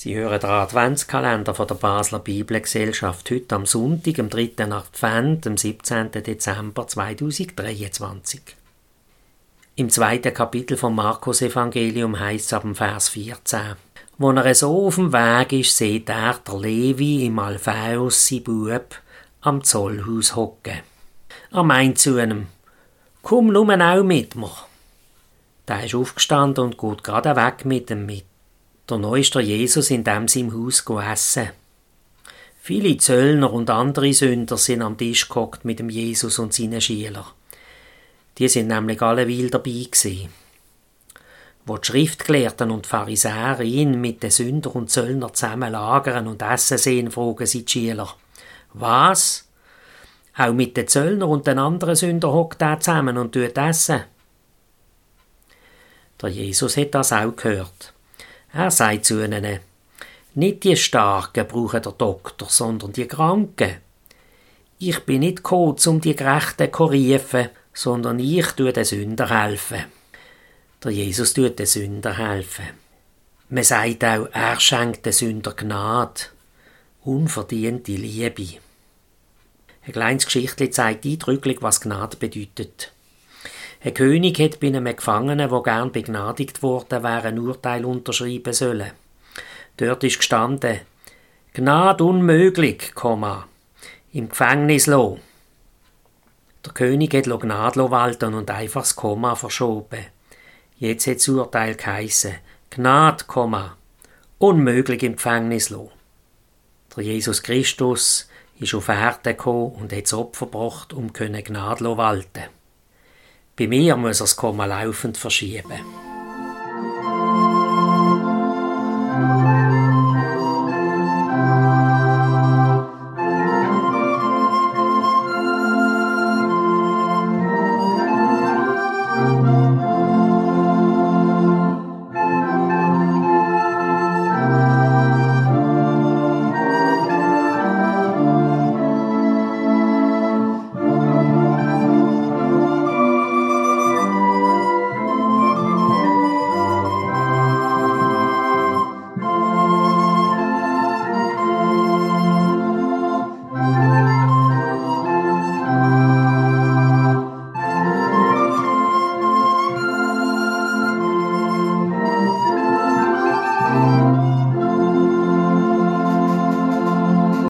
Sie hören den Adventskalender von der Basler Bibelgesellschaft heute am Sonntag, am 3. Advent, am 17. Dezember 2023. Im zweiten Kapitel vom Markus Evangelium heißt es ab dem Vers 14. Wo er so auf dem Weg ist, sieht er der Levi im Alphaeus sein Bub am Zollhaus hocken. Er meint zu ihm, komm nur auch mit mir. Der ist aufgestanden und geht gerade weg mit ihm mit. Der neueste Jesus in dem seinem Haus essen. Viele Zöllner und andere Sünder sind am Tisch gehockt mit dem Jesus und seinen Schülern. Die sind nämlich alle weil dabei gewesen. Wo die Schriftgelehrten und Pharisäer ihn mit den Sünder und Zöllner zusammen lagern und essen sehen, fragen sie die Schüler. Was? Auch mit den Zöllner und den anderen Sünder hockt er zusammen und tut essen? Der Jesus hat das auch gehört. Er sagt zu ihnen, nicht die Starken brauchen der Doktor, sondern die Kranken. Ich bin nicht gekommen, um die Gerechten zu rufen, sondern ich tue den Sünder helfen. Der Jesus tut den Sünder helfen. Man sagt auch, er schenkt den Sünder Gnade, unverdiente Liebe. Ein kleines Geschichtli zeigt eindrücklich, was Gnade bedeutet. Ein König hat bei einem Gefangenen, der gern begnadigt worden wäre, ein Urteil unterschreiben sollen. Dort ist gestanden, Gnade unmöglich, Komma, im Gefängnis lo. Der König hat Gnade walten und einfach das Komma verschoben. Jetzt hat das Urteil geheissen, Gnade, Komma, unmöglich im Gefängnis lo. Der Jesus Christus ist auf Erden gekommen und hat das Opfer gebracht, um Gnade walten bei mir muss er Komma laufend verschieben.